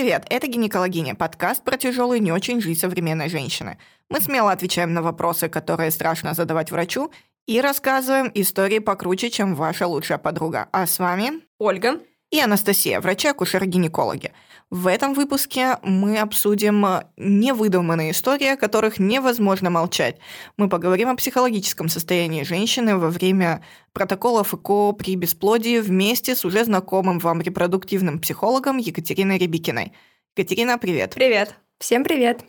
Привет! Это «Гинекологиня» – подкаст про тяжелую не очень жизнь современной женщины. Мы смело отвечаем на вопросы, которые страшно задавать врачу, и рассказываем истории покруче, чем ваша лучшая подруга. А с вами Ольга и Анастасия, врачи-акушеры-гинекологи. В этом выпуске мы обсудим невыдуманные истории, о которых невозможно молчать. Мы поговорим о психологическом состоянии женщины во время протоколов ЭКО при бесплодии вместе с уже знакомым вам репродуктивным психологом Екатериной Рябикиной. Екатерина, привет. Привет. Всем привет.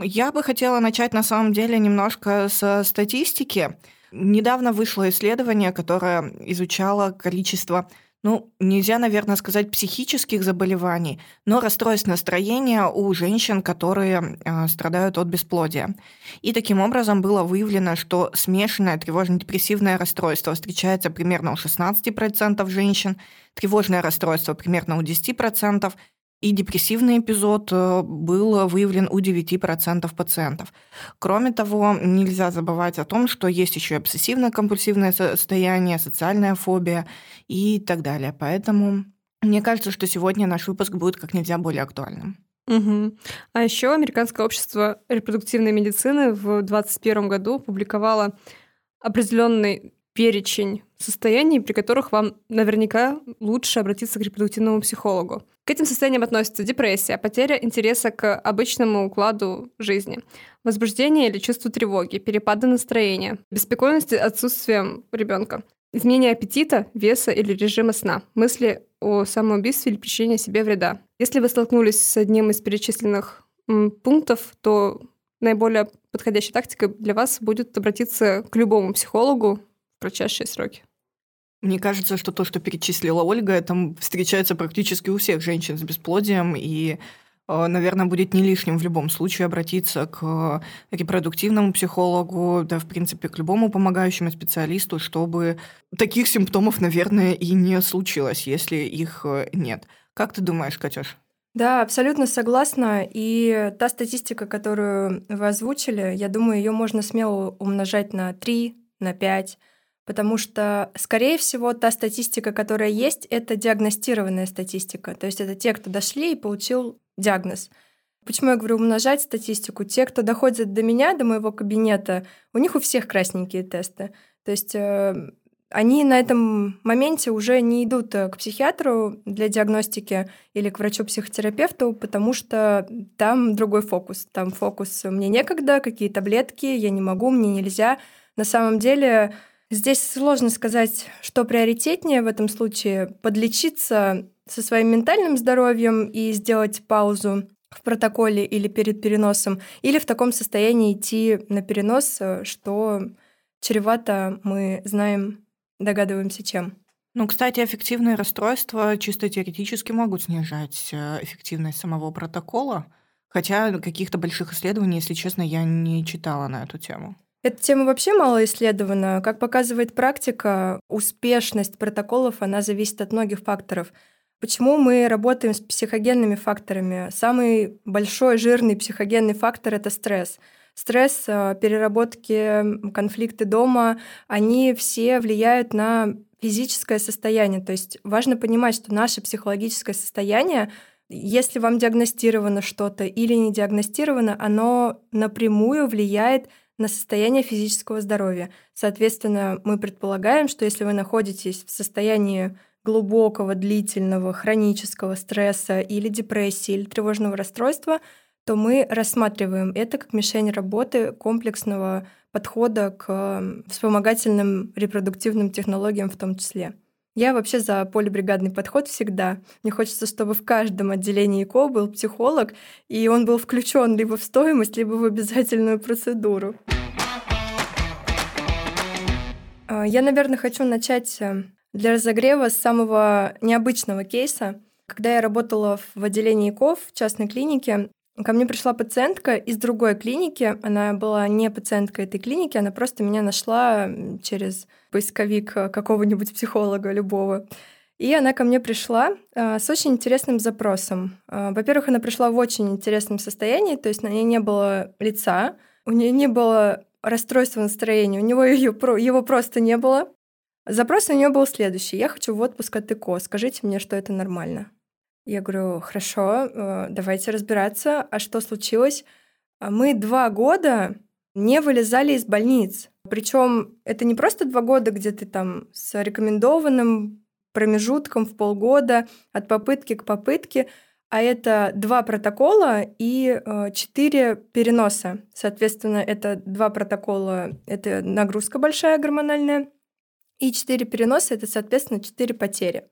Я бы хотела начать на самом деле немножко со статистики. Недавно вышло исследование, которое изучало количество ну, нельзя, наверное, сказать психических заболеваний, но расстройств настроения у женщин, которые э, страдают от бесплодия. И таким образом было выявлено, что смешанное тревожно-депрессивное расстройство встречается примерно у 16% женщин, тревожное расстройство примерно у 10%, и депрессивный эпизод э, был выявлен у 9% пациентов. Кроме того, нельзя забывать о том, что есть еще обсессивно-компульсивное состояние, социальная фобия и так далее. Поэтому мне кажется, что сегодня наш выпуск будет как нельзя более актуальным. Угу. А еще Американское общество репродуктивной медицины в 2021 году публиковало определенный перечень состояний, при которых вам наверняка лучше обратиться к репродуктивному психологу. К этим состояниям относятся депрессия, потеря интереса к обычному укладу жизни, возбуждение или чувство тревоги, перепады настроения, беспокойность отсутствием ребенка, изменение аппетита, веса или режима сна, мысли о самоубийстве или причинении себе вреда. Если вы столкнулись с одним из перечисленных пунктов, то наиболее подходящей тактикой для вас будет обратиться к любому психологу в кратчайшие сроки. Мне кажется, что то, что перечислила Ольга, это встречается практически у всех женщин с бесплодием, и, э, наверное, будет не лишним в любом случае обратиться к репродуктивному психологу, да, в принципе, к любому помогающему специалисту, чтобы таких симптомов, наверное, и не случилось, если их э, нет. Как ты думаешь, Катюш? Да, абсолютно согласна. И та статистика, которую вы озвучили, я думаю, ее можно смело умножать на 3, на 5 потому что, скорее всего, та статистика, которая есть, это диагностированная статистика. То есть это те, кто дошли и получил диагноз. Почему я говорю умножать статистику? Те, кто доходят до меня, до моего кабинета, у них у всех красненькие тесты. То есть э, они на этом моменте уже не идут э, к психиатру для диагностики или к врачу-психотерапевту, потому что там другой фокус. Там фокус «мне некогда», какие таблетки, я не могу, мне нельзя. На самом деле Здесь сложно сказать, что приоритетнее в этом случае – подлечиться со своим ментальным здоровьем и сделать паузу в протоколе или перед переносом, или в таком состоянии идти на перенос, что чревато, мы знаем, догадываемся чем. Ну, кстати, эффективные расстройства чисто теоретически могут снижать э, эффективность самого протокола, хотя каких-то больших исследований, если честно, я не читала на эту тему. Эта тема вообще мало исследована. Как показывает практика, успешность протоколов, она зависит от многих факторов. Почему мы работаем с психогенными факторами? Самый большой жирный психогенный фактор – это стресс. Стресс, э, переработки, конфликты дома, они все влияют на физическое состояние. То есть важно понимать, что наше психологическое состояние если вам диагностировано что-то или не диагностировано, оно напрямую влияет на состояние физического здоровья. Соответственно, мы предполагаем, что если вы находитесь в состоянии глубокого, длительного, хронического стресса или депрессии или тревожного расстройства, то мы рассматриваем это как мишень работы комплексного подхода к вспомогательным репродуктивным технологиям в том числе. Я вообще за полибригадный подход всегда. Мне хочется, чтобы в каждом отделении ИКО был психолог, и он был включен либо в стоимость, либо в обязательную процедуру. А, я, наверное, хочу начать э, для разогрева с самого необычного кейса. Когда я работала в отделении ИКО в частной клинике, Ко мне пришла пациентка из другой клиники. Она была не пациенткой этой клиники, она просто меня нашла через поисковик какого-нибудь психолога любого. И она ко мне пришла э, с очень интересным запросом. Э, во-первых, она пришла в очень интересном состоянии, то есть на ней не было лица, у нее не было расстройства настроения, у него ее, его просто не было. Запрос у нее был следующий. Я хочу в отпуск от ЭКО. Скажите мне, что это нормально. Я говорю, хорошо, э, давайте разбираться. А что случилось? А мы два года не вылезали из больниц. Причем это не просто два года, где ты там с рекомендованным промежутком в полгода от попытки к попытке, а это два протокола и э, четыре переноса. Соответственно, это два протокола, это нагрузка большая гормональная, и четыре переноса, это, соответственно, четыре потери.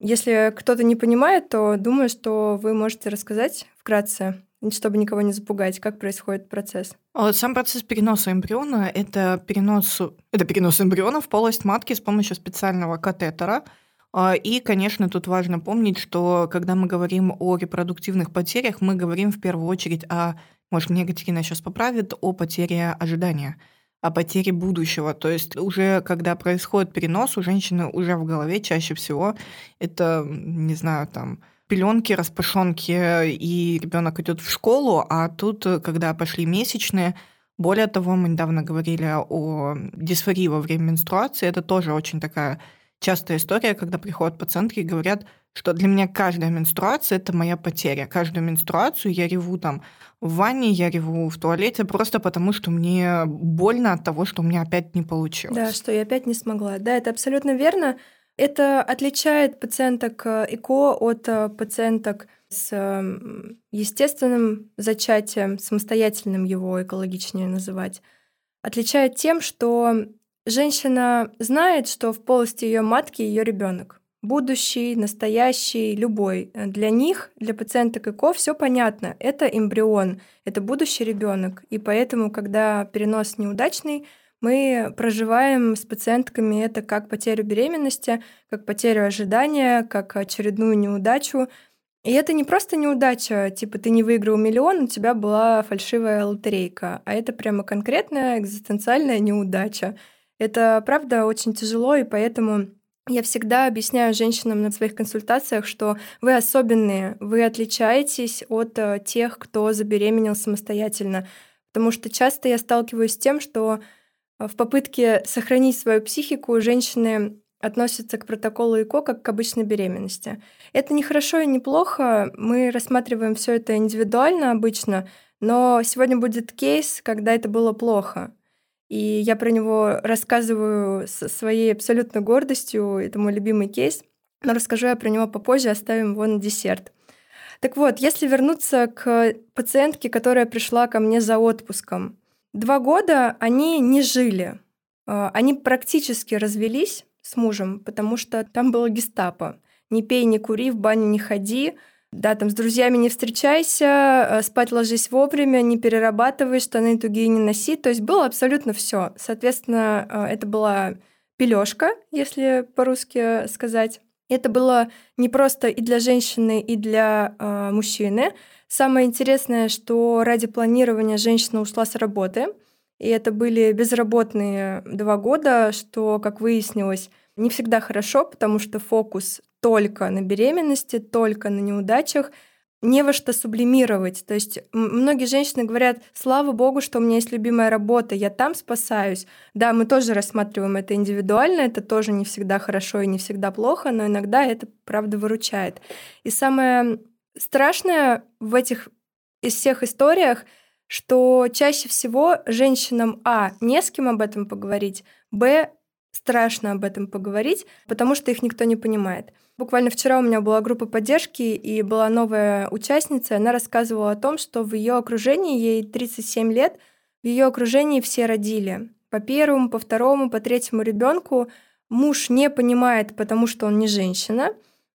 Если кто-то не понимает, то думаю, что вы можете рассказать вкратце, чтобы никого не запугать, как происходит процесс. Сам процесс переноса эмбриона – это перенос, это перенос эмбриона в полость матки с помощью специального катетера. А, и, конечно, тут важно помнить, что когда мы говорим о репродуктивных потерях, мы говорим в первую очередь о, может, мне Екатерина сейчас поправит, о потере ожидания о потере будущего. То есть уже когда происходит перенос, у женщины уже в голове чаще всего это, не знаю, там, пеленки, распашонки, и ребенок идет в школу, а тут, когда пошли месячные, более того, мы недавно говорили о дисфории во время менструации, это тоже очень такая частая история, когда приходят пациентки и говорят, что для меня каждая менструация – это моя потеря. Каждую менструацию я реву там в ванне, я реву в туалете просто потому, что мне больно от того, что у меня опять не получилось. Да, что я опять не смогла. Да, это абсолютно верно. Это отличает пациенток э, ЭКО от э, пациенток с естественным зачатием, самостоятельным его экологичнее называть. Отличает тем, что женщина знает, что в полости ее матки ее ребенок будущий, настоящий, любой. Для них, для пациенток ЭКО, все понятно. Это эмбрион, это будущий ребенок. И поэтому, когда перенос неудачный, мы проживаем с пациентками это как потерю беременности, как потерю ожидания, как очередную неудачу. И это не просто неудача, типа ты не выиграл миллион, у тебя была фальшивая лотерейка, а это прямо конкретная экзистенциальная неудача. Это правда очень тяжело, и поэтому я всегда объясняю женщинам на своих консультациях, что вы особенные, вы отличаетесь от э, тех, кто забеременел самостоятельно. Потому что часто я сталкиваюсь с тем, что э, в попытке сохранить свою психику женщины относятся к протоколу ЭКО как к обычной беременности. Это не хорошо и не плохо, мы рассматриваем все это индивидуально обычно, но сегодня будет кейс, когда это было плохо. И я про него рассказываю со своей абсолютно гордостью. Это мой любимый кейс. Но расскажу я про него попозже, оставим его на десерт. Так вот, если вернуться к пациентке, которая пришла ко мне за отпуском. Два года они не жили. А, они практически развелись с мужем, потому что там было гестапо. Не пей, не кури, в баню не ходи, да, там с друзьями не встречайся, э, спать ложись вовремя, не перерабатывай, штаны тугие не носи. То есть было абсолютно все. Соответственно, э, это была пележка, если по-русски сказать. Это было не просто и для женщины, и для э, мужчины. Самое интересное, что ради планирования женщина ушла с работы. И это были безработные два года, что, как выяснилось, не всегда хорошо, потому что фокус только на беременности, только на неудачах, не во что сублимировать. То есть многие женщины говорят, слава богу, что у меня есть любимая работа, я там спасаюсь. Да, мы тоже рассматриваем это индивидуально, это тоже не всегда хорошо и не всегда плохо, но иногда это правда выручает. И самое страшное в этих из всех историях, что чаще всего женщинам, а, не с кем об этом поговорить, б, страшно об этом поговорить, потому что их никто не понимает. Буквально вчера у меня была группа поддержки, и была новая участница, она рассказывала о том, что в ее окружении, ей 37 лет, в ее окружении все родили. По первому, по второму, по третьему ребенку муж не понимает, потому что он не женщина.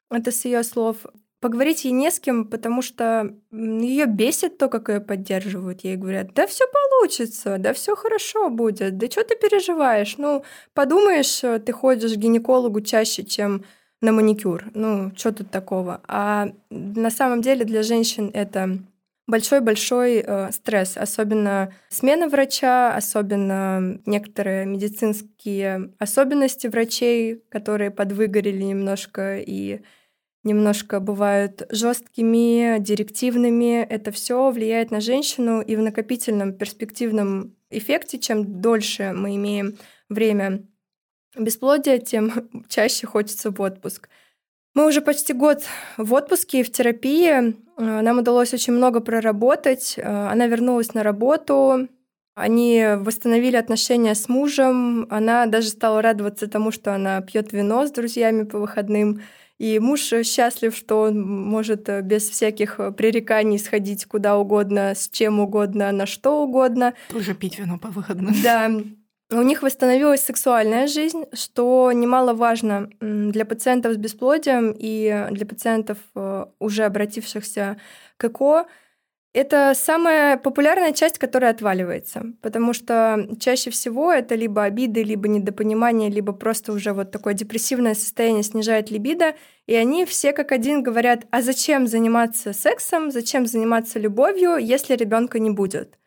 Это с ее слов. Поговорить ей не с кем, потому что ее бесит то, как ее поддерживают. Ей говорят, да все получится, да все хорошо будет, да что ты переживаешь? Ну, подумаешь, ты ходишь к гинекологу чаще, чем на маникюр. Ну, что тут такого? А на самом деле для женщин это большой-большой э, стресс, особенно смена врача, особенно некоторые медицинские особенности врачей, которые подвыгорели немножко и немножко бывают жесткими, директивными. Это все влияет на женщину и в накопительном перспективном эффекте, чем дольше мы имеем время бесплодия, тем чаще хочется в отпуск. Мы уже почти год в отпуске и в терапии. Э, нам удалось очень много проработать. Э, она вернулась на работу. Они восстановили отношения с мужем. Она даже стала радоваться тому, что она пьет вино с друзьями по выходным. И муж счастлив, что он может без всяких пререканий сходить куда угодно, с чем угодно, на что угодно. Тоже пить вино по выходным. Да. У них восстановилась сексуальная жизнь, что немаловажно для пациентов с бесплодием и для пациентов, э, уже обратившихся к ЭКО. Это самая популярная часть, которая отваливается, потому что чаще всего это либо обиды, либо недопонимание, либо просто уже вот такое депрессивное состояние снижает либидо, и они все как один говорят, а зачем заниматься сексом, зачем заниматься любовью, если ребенка не будет?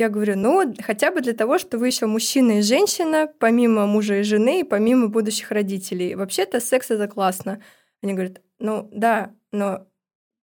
Я говорю, ну, хотя бы для того, что вы еще мужчина и женщина, помимо мужа и жены, и помимо будущих родителей. Вообще-то секс это классно. Они говорят, ну да, но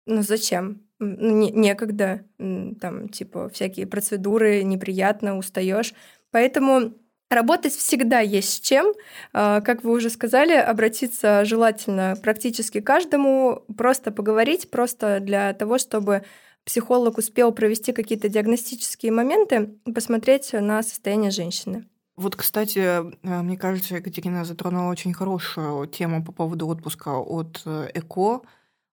ну зачем? Ну, не, некогда, там, типа, всякие процедуры, неприятно, устаешь. Поэтому Работать всегда есть с чем. А, как вы уже сказали, обратиться желательно практически каждому, просто поговорить, просто для того, чтобы психолог успел провести какие-то диагностические моменты посмотреть на состояние женщины. Вот, кстати, э, мне кажется, Екатерина затронула очень хорошую тему по поводу отпуска от э, ЭКО,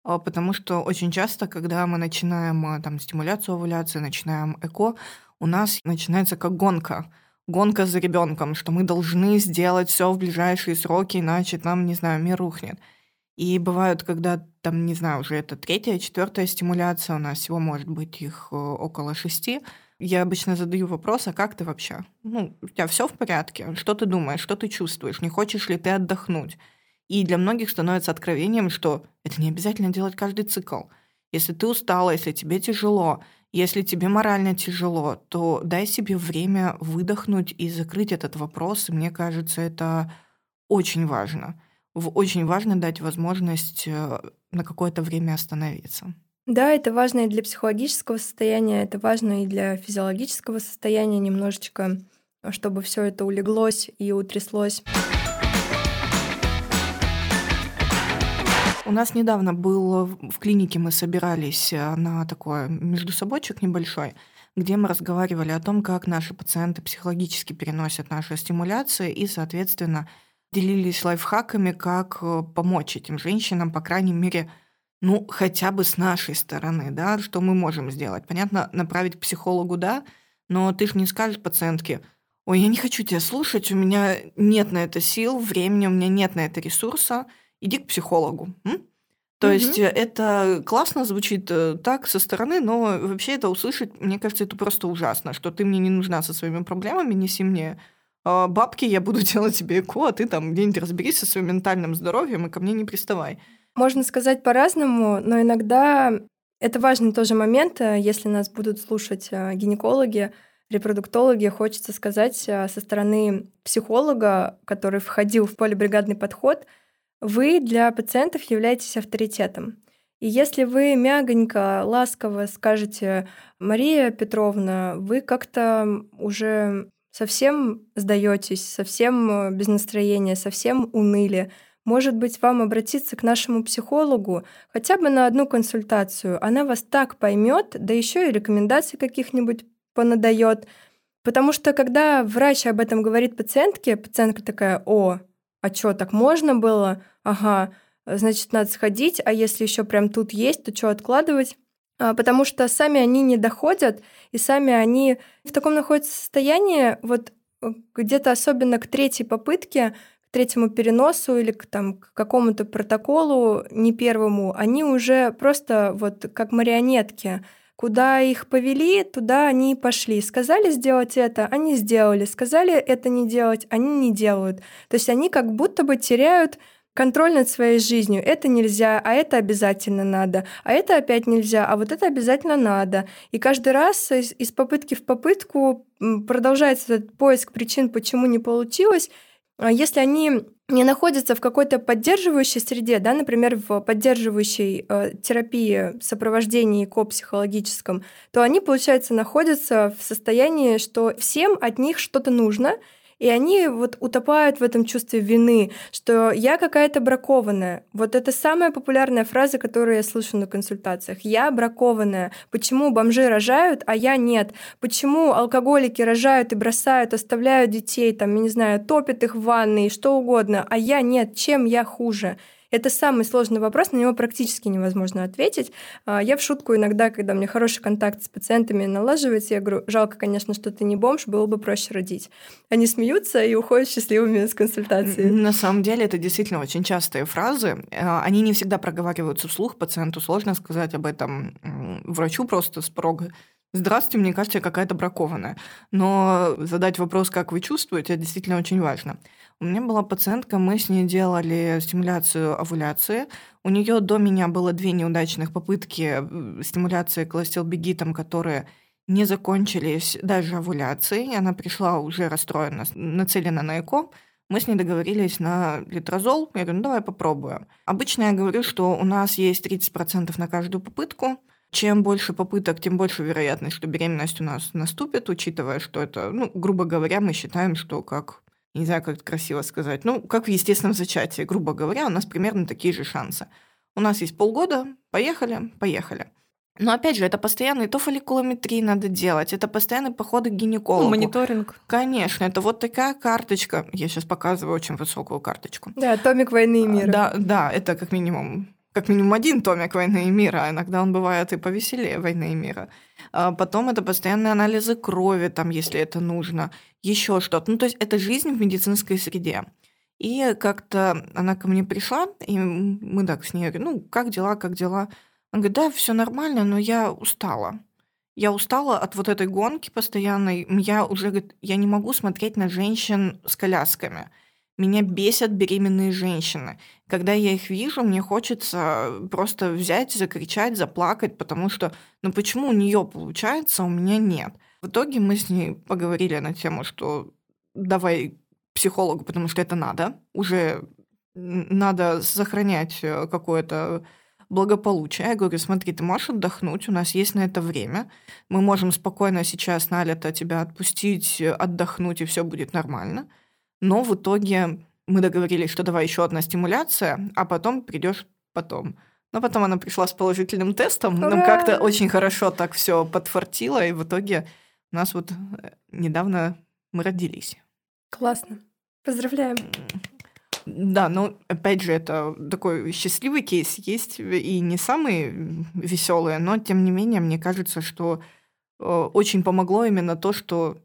а, потому что очень часто, когда мы начинаем э, там стимуляцию овуляции, начинаем ЭКО, у нас начинается как гонка гонка за ребенком, что мы должны сделать все в ближайшие сроки, иначе там, не знаю, мир рухнет. И бывают, когда там, не знаю, уже это третья, четвертая стимуляция, у нас всего может быть их э, около шести. Я обычно задаю вопрос, а как ты вообще? Ну, у тебя все в порядке? Что ты думаешь? Что ты чувствуешь? Не хочешь ли ты отдохнуть? И для многих становится откровением, что это не обязательно делать каждый цикл. Если ты устала, если тебе тяжело, если тебе морально тяжело, то дай себе время выдохнуть и закрыть этот вопрос. И мне кажется, это очень важно очень важно дать возможность э, на какое-то время остановиться. Да, это важно и для психологического состояния, это важно и для физиологического состояния немножечко, чтобы все это улеглось и утряслось. У нас недавно был в клинике, мы собирались э, на такой междусобойчик небольшой, где мы разговаривали о том, как наши пациенты психологически переносят наши стимуляции и, соответственно, делились лайфхаками, как э, помочь этим женщинам, по крайней мере, ну, хотя бы с нашей стороны, да, что мы можем сделать. Понятно, направить к психологу, да, но ты же не скажешь пациентке, ой, я не хочу тебя слушать, у меня нет на это сил, времени, у меня нет на это ресурса, иди к психологу. М? То угу. есть э, это классно звучит э, так со стороны, но вообще это услышать, мне кажется, это просто ужасно, что ты мне не нужна со своими проблемами, неси мне бабки, я буду делать тебе ЭКО, а ты там где-нибудь разберись со своим ментальным здоровьем и ко мне не приставай. Можно сказать по-разному, но иногда это важный тоже момент, э, если нас будут слушать э, гинекологи, репродуктологи, хочется сказать э, со стороны психолога, который входил в полибригадный подход, вы для пациентов являетесь авторитетом. И если вы мягонько, ласково скажете, Мария Петровна, вы как-то уже совсем сдаетесь, совсем э, без настроения, совсем уныли, может быть, вам обратиться к нашему психологу хотя бы на одну консультацию. Она вас так поймет, да еще и рекомендаций каких-нибудь понадает. Потому что когда врач об этом говорит пациентке, пациентка такая, о, а что, так можно было? Ага, значит, надо сходить, а если еще прям тут есть, то что откладывать? А, потому что сами они не доходят, и сами они в таком находятся состоянии, вот э, где-то особенно к третьей попытке, к третьему переносу или к, там, к какому-то протоколу, не первому, они уже просто вот как марионетки. Куда их повели, туда они и пошли. Сказали сделать это, они сделали. Сказали это не делать, они не делают. То есть они как будто бы теряют контроль над своей жизнью. Это нельзя, а это обязательно надо, а это опять нельзя, а вот это обязательно надо. И каждый раз из, из попытки в попытку продолжается этот поиск причин, почему не получилось. А если они не находятся в какой-то поддерживающей среде, да, например, в поддерживающей э, терапии, сопровождении ко-психологическом, то они, получается, находятся в состоянии, что всем от них что-то нужно, И они вот утопают в этом чувстве вины, что я какая-то бракованная. Вот это самая популярная фраза, которую я слышу на консультациях. Я бракованная. Почему бомжи рожают, а я нет? Почему алкоголики рожают и бросают, оставляют детей, там, я не знаю, топят их в ванной, что угодно, а я нет? Чем я хуже? Это самый сложный вопрос, на него практически невозможно ответить. А, я в шутку иногда, когда мне хороший контакт с пациентами налаживается, я говорю, жалко, конечно, что ты не бомж, было бы проще родить. Они смеются и уходят счастливыми с консультации. На самом деле это действительно очень частые фразы. А, они не всегда проговариваются вслух, пациенту сложно сказать об этом врачу просто с порога. Здравствуйте, мне кажется, я какая-то бракованная. Но задать вопрос, как вы чувствуете, это действительно очень важно. У меня была пациентка, мы с ней делали стимуляцию овуляции. У нее до меня было две неудачных попытки стимуляции кластелбегитом, которые не закончились даже овуляцией. Она пришла уже расстроена, нацелена на ЭКО. Мы с ней договорились на литрозол. Я говорю, ну давай попробуем. Обычно я говорю, что у нас есть 30% на каждую попытку. Чем больше попыток, тем больше вероятность, что беременность у нас наступит, учитывая, что это, ну, грубо говоря, мы считаем, что как не знаю, как это красиво сказать, ну, как в естественном зачатии, грубо говоря, у нас примерно такие же шансы. У нас есть полгода, поехали, поехали. Но опять же, это постоянный то фолликулометрии надо делать, это постоянные походы к гинекологу. Ну, мониторинг. Конечно, это вот такая карточка. Я сейчас показываю очень высокую карточку. Да, томик войны и мира. Да, да, это как минимум как минимум один томик «Войны и мира», а иногда он бывает и повеселее «Войны и мира». А потом это постоянные анализы крови, там, если это нужно, еще что-то. Ну, то есть это жизнь в медицинской среде. И как-то она ко мне пришла, и мы так с ней говорим, ну, как дела, как дела? Она говорит, да, все нормально, но я устала. Я устала от вот этой гонки постоянной. Я уже, говорит, я не могу смотреть на женщин с колясками. Меня бесят беременные женщины. Когда я их вижу, мне хочется просто взять, закричать, заплакать, потому что, ну почему у нее получается, а у меня нет. В итоге мы с ней поговорили на тему, что давай психологу, потому что это надо. Уже надо сохранять э, какое-то благополучие. Я говорю, смотри, ты можешь отдохнуть, у нас есть на это время. Мы можем спокойно сейчас на лето тебя отпустить, отдохнуть, и все будет нормально. Но в итоге мы договорились, что давай еще одна стимуляция, а потом придешь потом. Но потом она пришла с положительным тестом, Ура! нам как-то очень хорошо так все подфартило, и в итоге у нас вот э, недавно мы родились. Классно. Поздравляем. Да, но опять же, это такой счастливый кейс есть, и не самый веселый, но тем не менее, мне кажется, что э, очень помогло именно то, что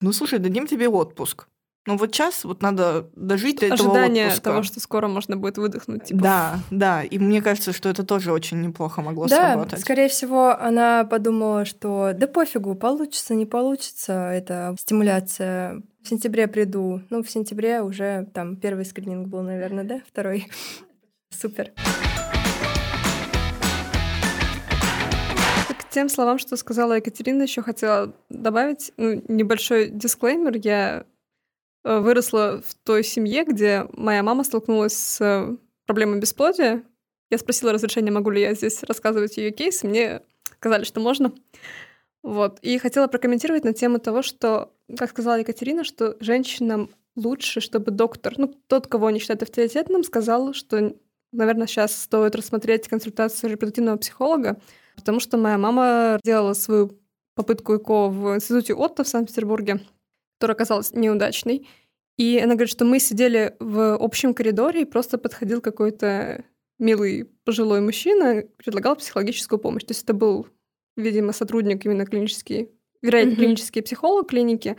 ну слушай, дадим тебе отпуск. Ну вот сейчас вот надо дожить до этого Ожидание отпуска. того, что скоро можно будет выдохнуть. Типа. Да, да. И мне кажется, что это тоже очень неплохо могло да, сработать. скорее всего, она подумала, что да пофигу, получится, не получится, это стимуляция. В сентябре приду. Ну, в сентябре уже там первый скрининг был, наверное, да? Второй. Супер. К тем словам, что сказала Екатерина, еще хотела добавить ну, небольшой дисклеймер. Я выросла в той семье, где моя мама столкнулась с проблемой бесплодия. Я спросила разрешения, могу ли я здесь рассказывать ее кейс. Мне сказали, что можно. Вот. И хотела прокомментировать на тему того, что, как сказала Екатерина, что женщинам лучше, чтобы доктор, ну, тот, кого они считают авторитетным, сказал, что, наверное, сейчас стоит рассмотреть консультацию репродуктивного психолога, потому что моя мама делала свою попытку ЭКО в институте Отто в Санкт-Петербурге, которая оказалась неудачной. И она говорит, что мы сидели в общем коридоре, и просто подходил какой-то милый пожилой мужчина, предлагал психологическую помощь. То есть это был, видимо, сотрудник именно клинический, вероятно, mm-hmm. клинический психолог клиники.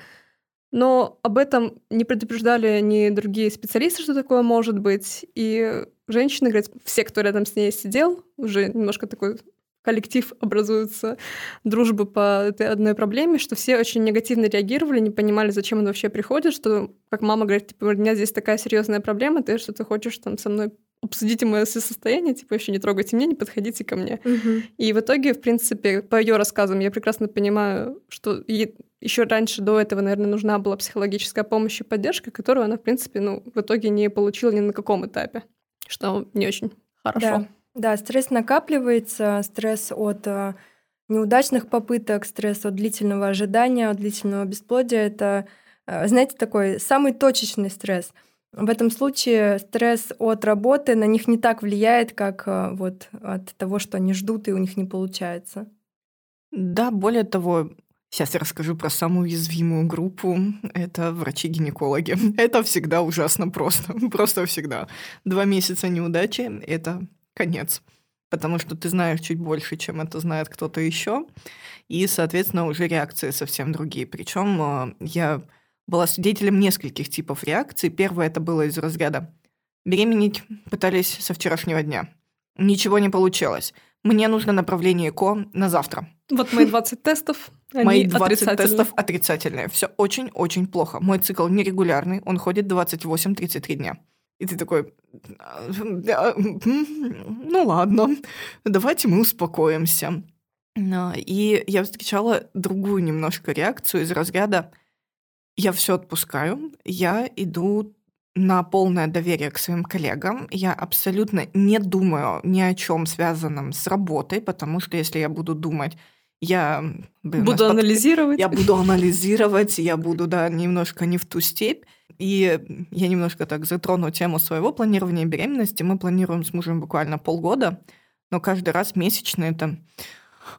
Но об этом не предупреждали ни другие специалисты, что такое может быть. И женщины, говорят, все, кто рядом с ней сидел, уже немножко такой коллектив образуется, дружбы по этой одной проблеме, что все очень негативно реагировали, не понимали, зачем он вообще приходит, что, как мама говорит, типа, у меня здесь такая серьезная проблема, ты что-то хочешь там со мной обсудите мое состояние, типа, еще не трогайте меня, не подходите ко мне. Угу. И в итоге, в принципе, по ее рассказам я прекрасно понимаю, что еще раньше до этого, наверное, нужна была психологическая помощь и поддержка, которую она, в принципе, ну, в итоге не получила ни на каком этапе, что не очень хорошо. Да. Да, стресс накапливается, стресс от э, неудачных попыток, стресс от длительного ожидания, от длительного бесплодия. Это э, знаете, такой самый точечный стресс. В этом случае стресс от работы на них не так влияет, как э, вот от того, что они ждут и у них не получается. Да, более того, сейчас я расскажу про самую уязвимую группу. Это врачи-гинекологи. Это всегда ужасно просто. Просто всегда. Два месяца неудачи — это конец. Потому что ты знаешь чуть больше, чем это знает кто-то еще. И, соответственно, уже реакции совсем другие. Причем э, я была свидетелем нескольких типов реакций. Первое это было из разряда «беременеть пытались со вчерашнего дня». Ничего не получилось. Мне нужно направление ЭКО на завтра. Вот мои 20 тестов, Мои 20 отрицательные. тестов отрицательные. Все очень-очень плохо. Мой цикл нерегулярный, он ходит 28-33 дня. И ты такой, «Да, м, ну ладно, давайте мы успокоимся. И я встречала другую немножко реакцию из разряда я все отпускаю, я иду на полное доверие к своим коллегам. Я абсолютно не думаю ни о чем связанном с работой, потому что если я буду думать, я блин, Буду под- анализировать. я буду анализировать, я буду, да, немножко не в ту степь. И я немножко так затрону тему своего планирования беременности. Мы планируем с мужем буквально полгода, но каждый раз месячно это...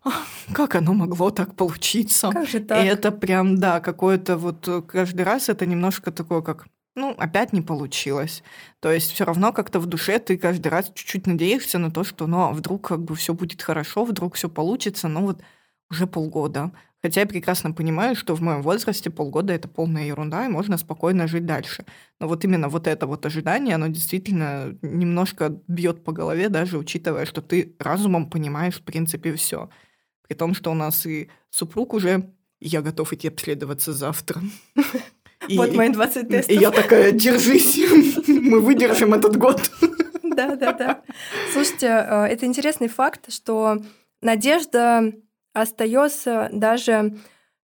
«Ах, Как оно могло так получиться? Как же И так? это прям, да, какое-то вот э, каждый раз это немножко такое, как, ну, опять не получилось. То есть все равно как-то в душе ты каждый раз чуть-чуть надеешься на то, что, ну, а вдруг как бы все будет хорошо, вдруг все получится, но вот уже полгода. Хотя я прекрасно понимаю, что в моем возрасте полгода это полная ерунда, и можно спокойно жить дальше. Но вот именно вот это вот ожидание, оно действительно немножко бьет по голове, даже учитывая, что ты разумом понимаешь в принципе все. При том, что у нас и супруг уже, я готов идти обследоваться завтра. И- Вот мои 20 и тестов. я такая, держись, мы выдержим этот год. Да, да, да. Слушайте, э, это интересный факт, что надежда остается даже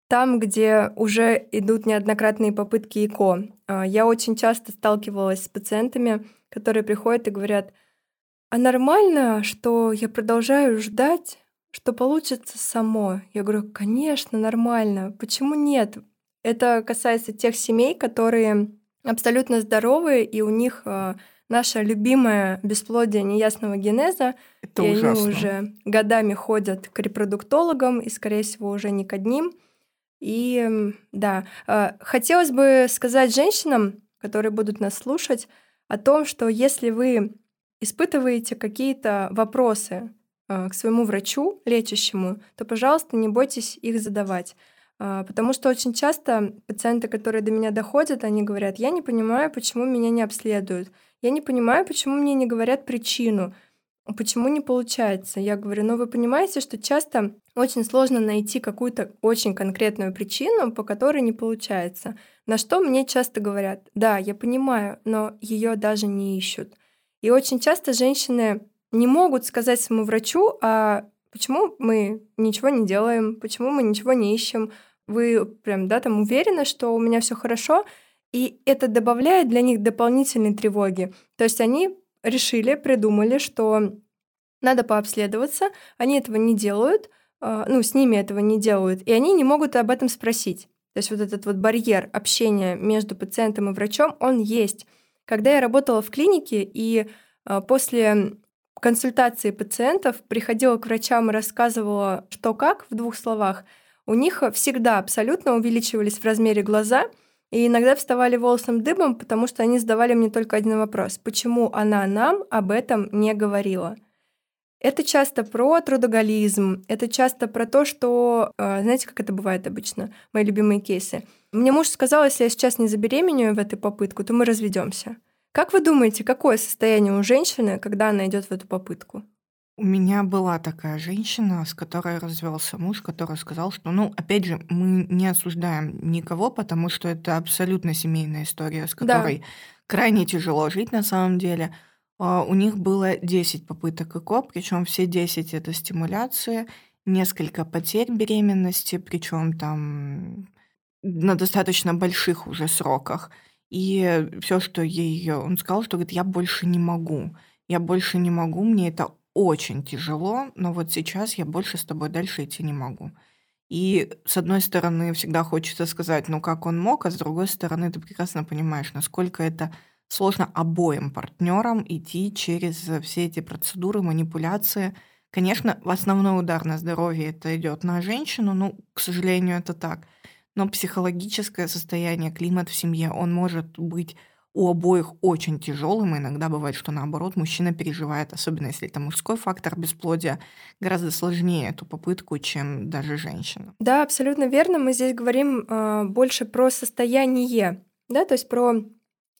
там, где уже идут неоднократные попытки ИКО. Э, Я очень часто сталкивалась с пациентами, которые приходят и говорят, а нормально, что я продолжаю ждать, что получится само? Я говорю, конечно, нормально. Почему нет? Это касается тех семей, которые абсолютно здоровые, и у них э, наше любимое бесплодие неясного генеза, Это и они ужасно. уже годами ходят к репродуктологам и, скорее всего, уже не к одним. И да, э, хотелось бы сказать женщинам, которые будут нас слушать, о том, что если вы испытываете какие-то вопросы э, к своему врачу лечащему, то, пожалуйста, не бойтесь их задавать. А, Потому что очень часто пациенты, которые до меня доходят, они говорят, я не понимаю, почему меня не обследуют. Я не понимаю, почему мне не говорят причину, почему не получается. Я говорю, ну вы понимаете, что часто очень сложно найти какую-то очень конкретную причину, по которой не получается. На что мне часто говорят, да, я понимаю, но ее даже не ищут. И очень часто женщины не могут сказать своему врачу, а почему мы ничего не делаем, почему мы ничего не ищем, вы прям, да, там уверены, что у меня все хорошо, и это добавляет для них дополнительной тревоги. То есть они решили, придумали, что надо пообследоваться, они этого не делают, а, ну, с ними этого не делают, и они не могут об этом спросить. То есть вот этот вот барьер общения между пациентом и врачом, он есть. Когда я работала в клинике, и а, после консультации пациентов приходила к врачам и рассказывала, что как, в двух словах, у них всегда абсолютно увеличивались в размере глаза, и иногда вставали волосом дыбом, потому что они задавали мне только один вопрос. Почему она нам об этом не говорила? Это часто про трудоголизм, это часто про то, что, э, знаете, как это бывает обычно, мои любимые кейсы. Мне муж сказал, если я сейчас не забеременею в эту попытку, то мы разведемся. Как вы думаете, какое состояние у женщины, когда она идет в эту попытку? У меня была такая женщина, с которой развелся муж, который сказал, что, ну, опять же, мы не осуждаем никого, потому что это абсолютно семейная история, с Да. которой крайне тяжело жить на самом деле. А, У них было 10 попыток ЭКО, причем все 10 это стимуляция, несколько потерь беременности, причем там на достаточно больших уже сроках. И все, что ей он сказал, что говорит, я больше не могу. Я больше не могу, мне это очень тяжело, но вот сейчас я больше с тобой дальше идти не могу. И с одной стороны всегда хочется сказать, ну как он мог, а с другой стороны ты прекрасно понимаешь, насколько это сложно обоим партнерам идти через все эти процедуры, манипуляции. Конечно, в основной удар на здоровье это идет на женщину, ну, к сожалению, это так. Но психологическое состояние, климат в семье, он может быть у обоих очень тяжелым, и иногда бывает, что наоборот мужчина переживает, особенно если это мужской фактор бесплодия, гораздо сложнее эту попытку, чем даже женщина. Да, абсолютно верно. Мы здесь говорим э, больше про состояние, да, то есть про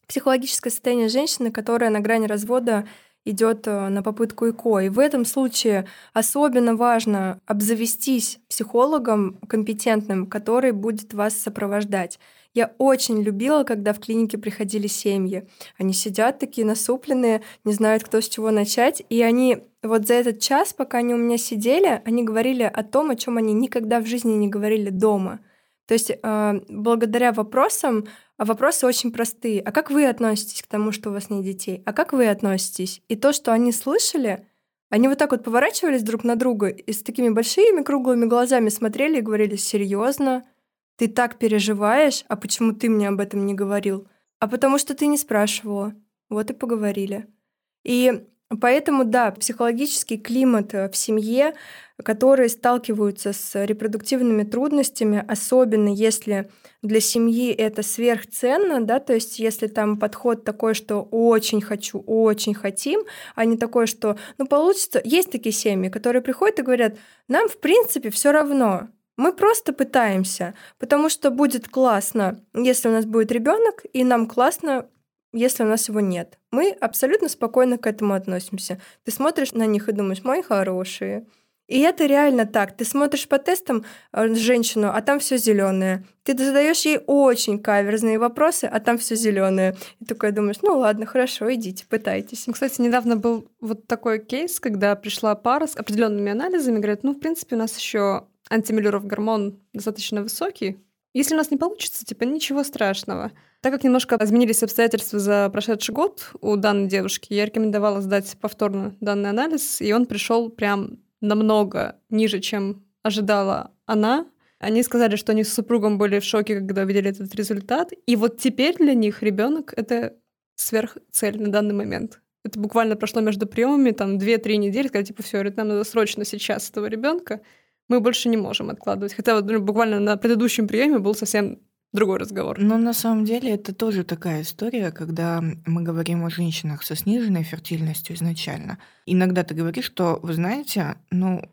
психологическое состояние женщины, которая на грани развода идет э, на попытку ИКО. И в этом случае особенно важно обзавестись психологом компетентным, который будет вас сопровождать. Я очень любила, когда в клинике приходили семьи. Они сидят такие насупленные, не знают, кто с чего начать, и они вот за этот час, пока они у меня сидели, они говорили о том, о чем они никогда в жизни не говорили дома. То есть э, благодаря вопросам, а вопросы очень простые. А как вы относитесь к тому, что у вас нет детей? А как вы относитесь? И то, что они слышали, они вот так вот поворачивались друг на друга и с такими большими круглыми глазами смотрели и говорили, серьезно, ты так переживаешь, а почему ты мне об этом не говорил? А потому что ты не спрашивала. Вот и поговорили. И Поэтому, да, психологический климат э, в семье, которые сталкиваются с репродуктивными трудностями, особенно если для семьи это сверхценно, да, то есть если там подход такой, что очень хочу, очень хотим, а не такой, что, ну, получится. Есть такие семьи, которые приходят и говорят, нам, в принципе, все равно, мы просто пытаемся, потому что будет классно, если у нас будет ребенок, и нам классно, если у нас его нет. Мы абсолютно спокойно к этому относимся. Ты смотришь на них и думаешь, мои хорошие. И это реально так. Ты смотришь по тестам э, женщину, а там все зеленое. Ты задаешь ей очень каверзные вопросы, а там все зеленое. И такой думаешь, ну ладно, хорошо, идите, пытайтесь. Кстати, недавно был вот такой кейс, когда пришла пара с определенными анализами, говорят, ну, в принципе, у нас еще антимиллеров гормон достаточно высокий. Если у нас не получится, типа, ничего страшного. Так как немножко изменились обстоятельства за прошедший год у данной девушки, я рекомендовала сдать повторно данный анализ, и он пришел прям намного ниже, чем ожидала она. Они сказали, что они с супругом были в шоке, когда увидели этот результат. И вот теперь для них ребенок это сверхцель на данный момент. Это буквально прошло между приемами, там, 2-3 недели, когда, типа, все, нам надо срочно сейчас этого ребенка мы больше не можем откладывать. Хотя вот ну, буквально на предыдущем приеме был совсем другой разговор. Но на самом деле это тоже такая история, когда мы говорим о женщинах со сниженной фертильностью изначально. Иногда ты говоришь, что, вы знаете, ну,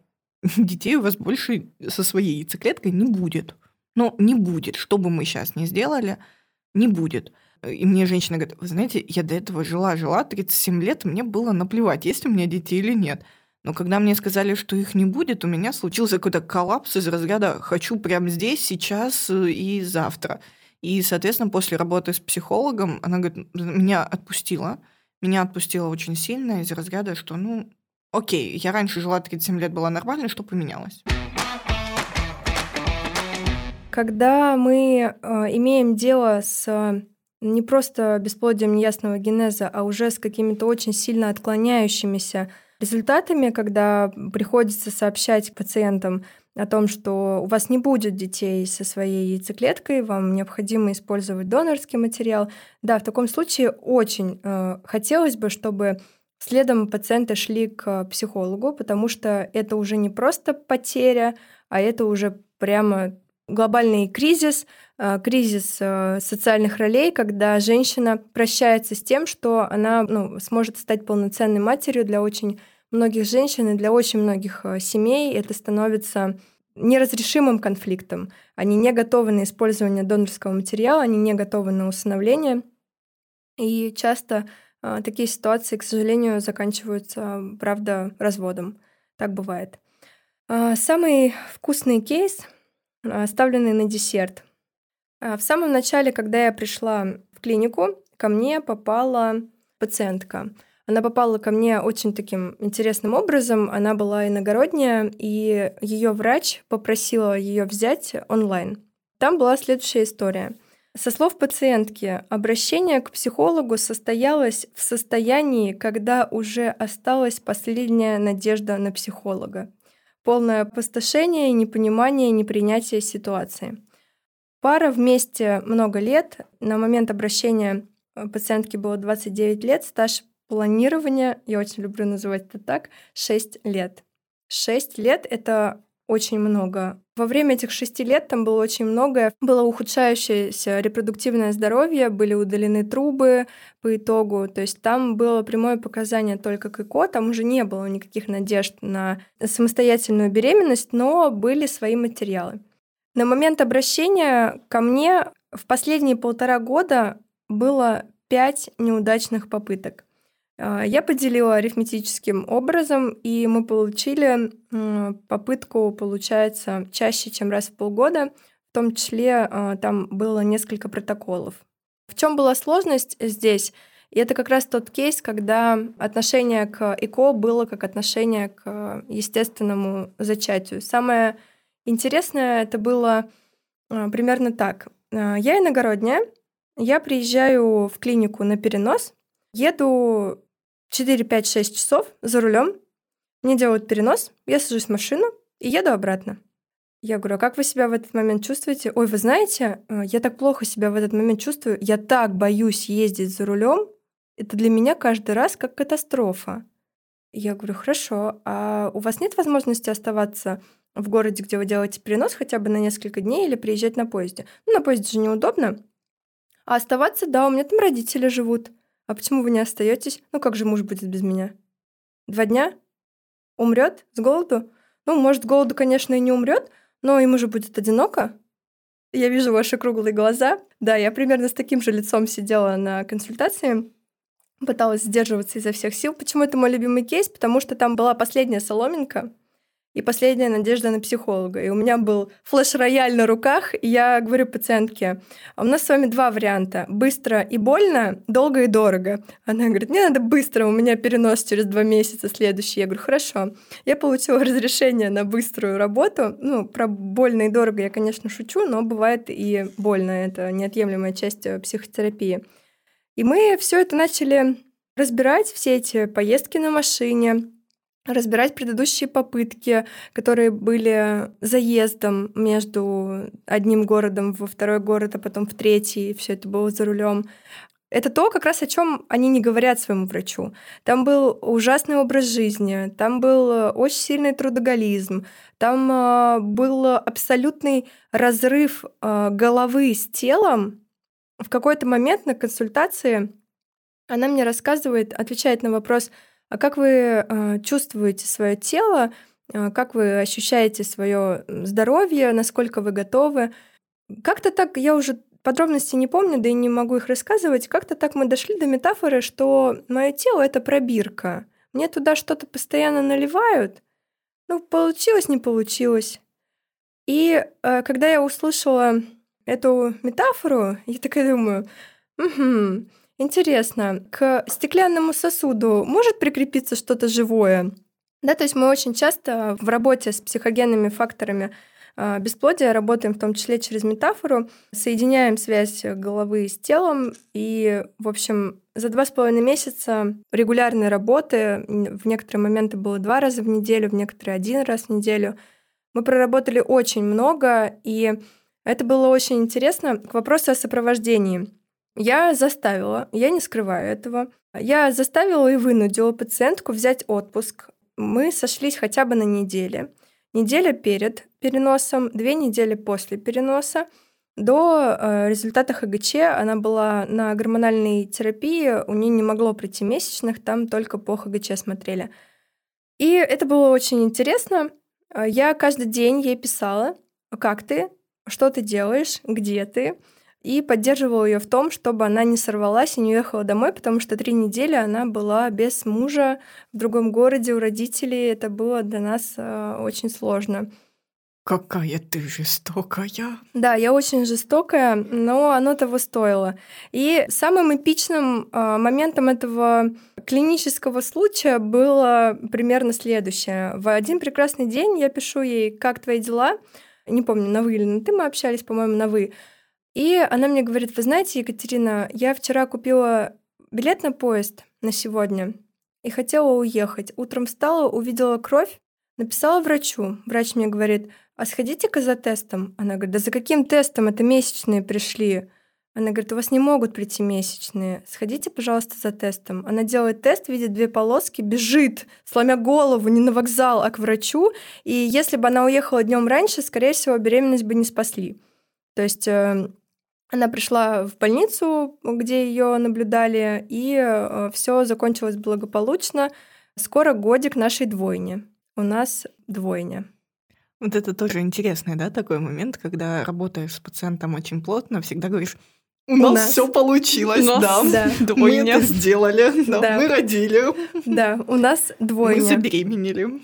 детей у вас больше со своей яйцеклеткой не будет. Ну, не будет. Что бы мы сейчас ни сделали, не будет. И мне женщина говорит, вы знаете, я до этого жила-жила, 37 лет, мне было наплевать, есть у меня дети или нет. Но когда мне сказали, что их не будет, у меня случился какой-то коллапс из разряда «хочу прямо здесь, сейчас э, и завтра». И, соответственно, после работы с психологом, она говорит, меня отпустила. Меня отпустила очень сильно из разряда, что, ну, окей, я раньше жила 37 лет, была нормально, что поменялось? Когда мы э, имеем дело с э, не просто бесплодием неясного генеза, а уже с какими-то очень сильно отклоняющимися результатами, когда приходится сообщать пациентам о том, что у вас не будет детей со своей яйцеклеткой, вам необходимо использовать донорский материал. Да, в таком случае очень э, хотелось бы, чтобы следом пациенты шли к психологу, потому что это уже не просто потеря, а это уже прямо глобальный кризис, э, кризис э, социальных ролей, когда женщина прощается с тем, что она ну, сможет стать полноценной матерью для очень многих женщин и для очень многих э, семей это становится неразрешимым конфликтом. Они не готовы на использование донорского материала, они не готовы на усыновление. И часто такие ситуации, к сожалению, заканчиваются, правда, разводом. Так бывает. Самый вкусный кейс, оставленный на десерт. В самом начале, когда я пришла в клинику, ко мне попала пациентка – она попала ко мне очень таким интересным образом. Она была иногородняя, и ее врач попросила ее взять онлайн. Там была следующая история. Со слов пациентки, обращение к психологу состоялось в состоянии, когда уже осталась последняя надежда на психолога. Полное опустошение, непонимание, непринятие ситуации. Пара вместе много лет. На момент обращения э, пациентки было 29 лет, стаж планирования, я очень люблю называть это так, 6 лет. 6 лет — это очень много. Во время этих шести лет там было очень многое. Было ухудшающееся репродуктивное здоровье, были удалены трубы по итогу. То есть там было прямое показание только к ЭКО, там уже не было никаких надежд на самостоятельную беременность, но были свои материалы. На момент обращения ко мне в последние полтора года было пять неудачных попыток. А, я поделила арифметическим образом, и мы получили попытку, получается, чаще, чем раз в полгода. В том числе а, там было несколько протоколов. В чем была сложность здесь? И это как раз тот кейс, когда отношение к ЭКО было как отношение к естественному зачатию. Самое интересное это было а, примерно так. Я иногородняя, я приезжаю в клинику на перенос, еду 4-5-6 часов за рулем, мне делают перенос, я сажусь в машину и еду обратно. Я говорю, а как вы себя в этот момент чувствуете? Ой, вы знаете, э, я так плохо себя в этот момент чувствую, я так боюсь ездить за рулем, это для меня каждый раз как катастрофа. Я говорю, хорошо, а у вас нет возможности оставаться в городе, где вы делаете перенос хотя бы на несколько дней или приезжать на поезде? Ну, на поезде же неудобно. А оставаться, да, у меня там родители живут. А почему вы не остаетесь? Ну как же муж будет без меня? Два дня? Умрет с голоду? Ну, может, с голоду, конечно, и не умрет, но ему же будет одиноко. Я вижу ваши круглые глаза. Да, я примерно с таким же лицом сидела на консультации, пыталась сдерживаться изо всех сил. Почему это мой любимый кейс? Потому что там была последняя соломинка, и последняя надежда на психолога. И у меня был флеш-рояль на руках, и я говорю пациентке, а у нас с вами два варианта. Быстро и больно, долго и дорого. Она говорит, мне надо быстро, у меня перенос через два месяца следующий. Я говорю, хорошо. Я получила разрешение на быструю работу. Ну, про больно и дорого я, конечно, шучу, но бывает и больно. Это неотъемлемая часть э, психотерапии. И мы все это начали разбирать, все эти поездки на машине, разбирать предыдущие попытки, которые были заездом между одним городом во второй город, а потом в третий, все это было за рулем. Это то, как раз о чем они не говорят своему врачу. Там был ужасный образ жизни, там был очень сильный трудоголизм, там э, был абсолютный разрыв э, головы с телом. В какой-то момент на консультации она мне рассказывает, отвечает на вопрос, а как вы э, чувствуете свое тело, э, как вы ощущаете свое здоровье, насколько вы готовы? Как-то так, я уже подробности не помню, да и не могу их рассказывать. Как-то так мы дошли до метафоры, что мое тело это пробирка. Мне туда что-то постоянно наливают. Ну, получилось, не получилось. И э, когда я услышала эту метафору, я такая думаю, угу, Интересно, к стеклянному сосуду может прикрепиться что-то живое? Да, то есть мы очень часто в работе с психогенными факторами а, бесплодия работаем в том числе через метафору, соединяем связь головы с телом, и, в общем, за два с половиной месяца регулярной работы, в некоторые моменты было два раза в неделю, в некоторые один раз в неделю, мы проработали очень много, и это было очень интересно. К вопросу о сопровождении. Я заставила, я не скрываю этого, я заставила и вынудила пациентку взять отпуск. Мы сошлись хотя бы на неделе. Неделя перед переносом, две недели после переноса. До э, результата ХГЧ она была на гормональной терапии, у нее не могло прийти месячных, там только по ХГЧ смотрели. И это было очень интересно. Я каждый день ей писала, как ты, что ты делаешь, где ты и поддерживала ее в том, чтобы она не сорвалась и не уехала домой, потому что три недели она была без мужа в другом городе у родителей. Это было для нас э, очень сложно. Какая ты жестокая. Да, я очень жестокая, но оно того стоило. И самым эпичным э, моментом этого клинического случая было примерно следующее. В один прекрасный день я пишу ей, как твои дела? Не помню, на вы или на ты мы общались, по-моему, на вы. И она мне говорит, вы знаете, Екатерина, я вчера купила билет на поезд на сегодня и хотела уехать. Утром встала, увидела кровь Написала врачу. Врач мне говорит, а сходите-ка за тестом. Она говорит, да за каким тестом? Это месячные пришли. Она говорит, у вас не могут прийти месячные. Сходите, пожалуйста, за тестом. Она делает тест, видит две полоски, бежит, сломя голову, не на вокзал, а к врачу. И если бы она уехала днем раньше, скорее всего, беременность бы не спасли. То есть э, она пришла в больницу, где ее наблюдали, и э, все закончилось благополучно. Скоро годик нашей двойне. У нас двойня. Вот это тоже интересный, да, такой момент, когда работаешь с пациентом очень плотно, всегда говоришь, у, у нас, нас все получилось, у нас, да. да. Двойня. Мы это сделали, да, да. мы родили. Да, у нас двойня. Мы забеременели.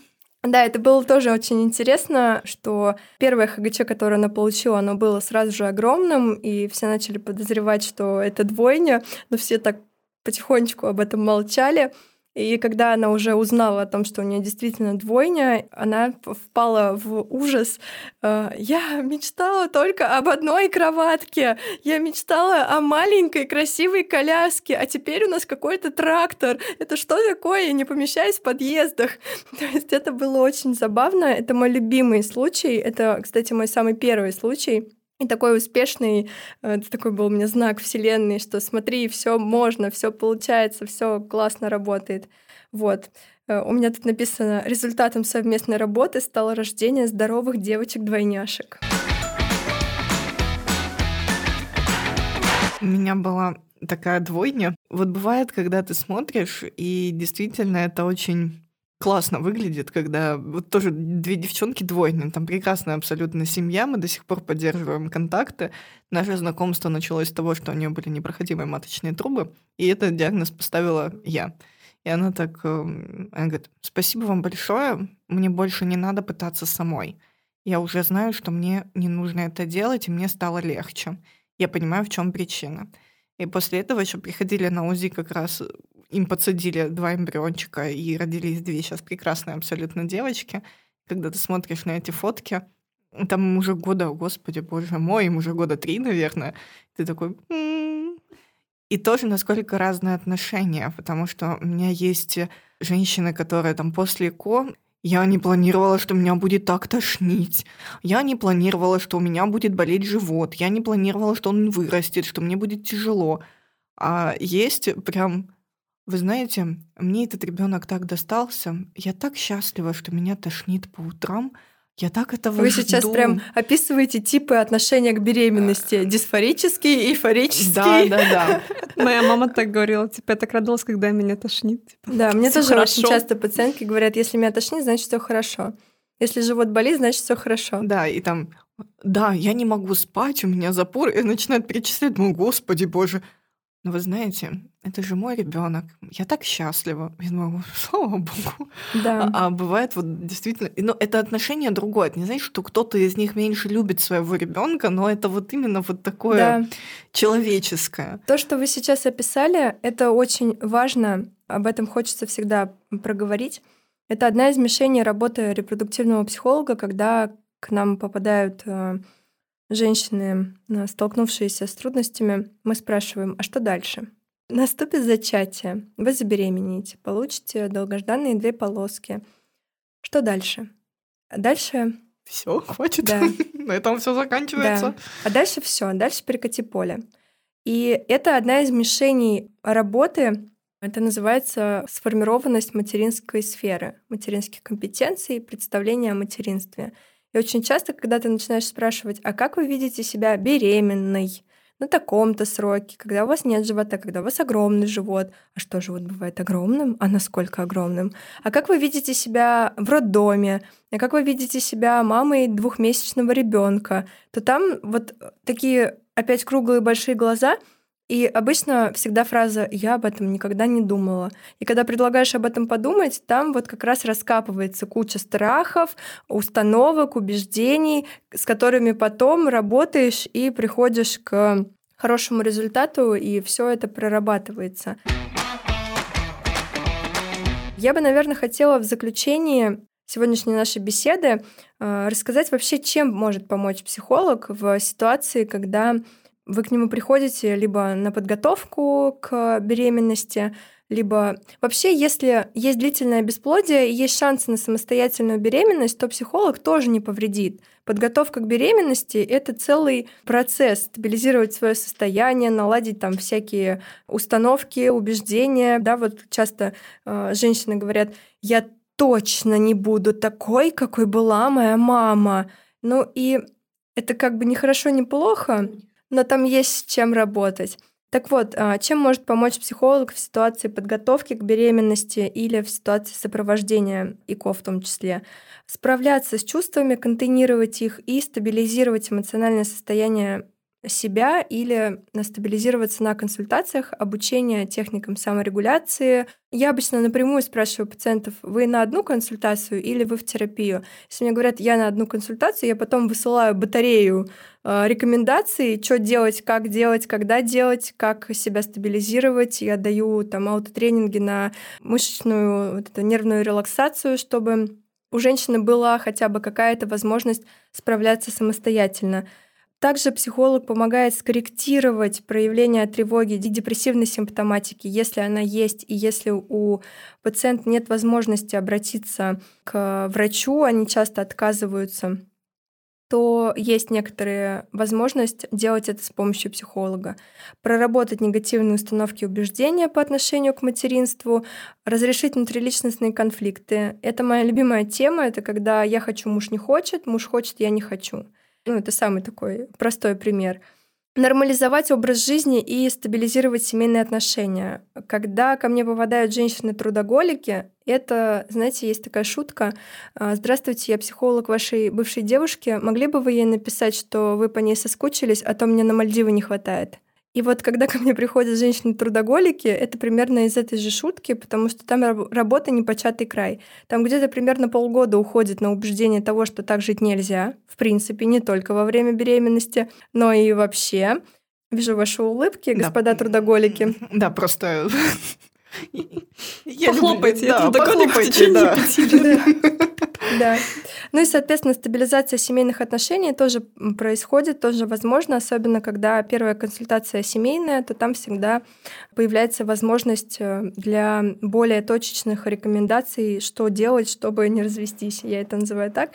Да, это было тоже очень интересно, что первое ХГЧ, которое она получила, оно было сразу же огромным, и все начали подозревать, что это двойня, но все так потихонечку об этом молчали. И когда она уже узнала о том, что у нее действительно двойня, она впала в ужас. Э, я мечтала только об одной кроватке. Я мечтала о маленькой красивой коляске, а теперь у нас какой-то трактор. Это что такое? Я не помещаюсь в подъездах. То есть это было очень забавно. Это мой любимый случай. Это, кстати, мой самый первый случай. И такой успешный, э, это такой был у меня знак вселенной, что смотри, все можно, все получается, все классно работает. Вот. Э, у меня тут написано, результатом совместной работы стало рождение здоровых девочек-двойняшек. У меня была такая двойня. Вот бывает, когда ты смотришь, и действительно это очень классно выглядит, когда вот тоже две девчонки двойные, там прекрасная абсолютно семья, мы до сих пор поддерживаем контакты. Наше знакомство началось с того, что у нее были непроходимые маточные трубы, и этот диагноз поставила я. И она так, эм, она говорит, спасибо вам большое, мне больше не надо пытаться самой. Я уже знаю, что мне не нужно это делать, и мне стало легче. Я понимаю, в чем причина. И после этого еще приходили на УЗИ как раз им подсадили два эмбриончика, и родились две сейчас прекрасные абсолютно девочки. Когда ты смотришь на эти фотки, там уже года, господи, боже мой, им уже года три, наверное, ты такой... М-м-м". И тоже насколько разные отношения, потому что у меня есть женщины, которые там после ко я не планировала, что меня будет так тошнить. Я не планировала, что у меня будет болеть живот. Я не планировала, что он вырастет, что мне будет тяжело. А есть прям вы знаете, мне этот ребенок так достался. Я так счастлива, что меня тошнит по утрам. Я так этого Вы жду. сейчас прям описываете типы отношения к беременности. Дисфорический, эйфорический. Да, да, да. Моя мама так говорила, типа, я так радовалась, когда меня тошнит. Типа, да, мне тоже хорошо. очень часто пациентки говорят, если меня тошнит, значит, все хорошо. Если живот болит, значит, все хорошо. Да, и там, да, я не могу спать, у меня запор, и начинает перечислять, думаю, господи боже, но вы знаете, это же мой ребенок. Я так счастлива. Я думаю, слава богу. Да. А, а бывает вот действительно, но это отношение другое. Это не значит, что кто-то из них меньше любит своего ребенка, но это вот именно вот такое да. человеческое. То, что вы сейчас описали, это очень важно. Об этом хочется всегда проговорить. Это одна из мишеней работы репродуктивного психолога, когда к нам попадают э, женщины, э, столкнувшиеся с трудностями, мы спрашиваем, а что дальше? Наступит зачатие, вы забеременеете, получите долгожданные две полоски. Что дальше? Дальше все, хватит. Да. На этом все заканчивается. Да. А дальше все, дальше перекати поле. И это одна из мишеней работы. Это называется сформированность материнской сферы, материнских компетенций, представления о материнстве. И очень часто, когда ты начинаешь спрашивать, а как вы видите себя беременной, на таком-то сроке, когда у вас нет живота, когда у вас огромный живот. А что живот бывает огромным? А насколько огромным? А как вы видите себя в роддоме? А как вы видите себя мамой двухмесячного ребенка? То там вот такие опять круглые большие глаза — и обычно всегда фраза «я об этом никогда не думала». И когда предлагаешь об этом подумать, там вот как раз раскапывается куча страхов, установок, убеждений, с которыми потом работаешь и приходишь к хорошему результату, и все это прорабатывается. Я бы, наверное, хотела в заключении сегодняшней нашей беседы э, рассказать вообще, чем может помочь психолог в ситуации, когда вы к нему приходите либо на подготовку к беременности, либо вообще, если есть длительное бесплодие и есть шансы на самостоятельную беременность, то психолог тоже не повредит. Подготовка к беременности — это целый процесс. Стабилизировать свое состояние, наладить там всякие установки, убеждения. Да, вот часто э, женщины говорят, я точно не буду такой, какой была моя мама. Ну и это как бы не хорошо, не плохо, но там есть с чем работать. Так вот, а, чем может помочь психолог в ситуации подготовки к беременности или в ситуации сопровождения ИКО в том числе? Справляться с чувствами, контейнировать их и стабилизировать эмоциональное состояние себя или стабилизироваться на консультациях, обучение техникам саморегуляции. Я обычно напрямую спрашиваю пациентов, вы на одну консультацию или вы в терапию? Если мне говорят, я на одну консультацию, я потом высылаю батарею э, рекомендаций, что делать, как делать, когда делать, как себя стабилизировать. Я даю там аутотренинги на мышечную вот эту нервную релаксацию, чтобы у женщины была хотя бы какая-то возможность справляться самостоятельно. Также психолог помогает скорректировать проявление тревоги и депрессивной симптоматики, если она есть, и если у пациента нет возможности обратиться к врачу, они часто отказываются то есть некоторая возможность делать это с помощью психолога. Проработать негативные установки и убеждения по отношению к материнству, разрешить внутриличностные конфликты. Это моя любимая тема, это когда я хочу, муж не хочет, муж хочет, я не хочу. Ну, это самый такой простой пример. Нормализовать образ жизни и стабилизировать семейные отношения. Когда ко мне попадают женщины-трудоголики, это, знаете, есть такая шутка. «А, Здравствуйте, я психолог вашей бывшей девушки. Могли бы вы ей написать, что вы по ней соскучились, а то мне на Мальдивы не хватает? И вот когда ко мне приходят женщины-трудоголики, это примерно из этой же шутки, потому что там работа непочатый край. Там где-то примерно полгода уходит на убеждение того, что так жить нельзя, в принципе, не только во время беременности, но и вообще. Вижу ваши улыбки, господа да. трудоголики. Да, просто я трудоголик в течение пяти лет. Да. Ну и, соответственно, стабилизация семейных отношений тоже происходит, тоже возможно, особенно когда первая консультация семейная, то там всегда появляется возможность э, для более точечных рекомендаций, что делать, чтобы не развестись, я это называю так,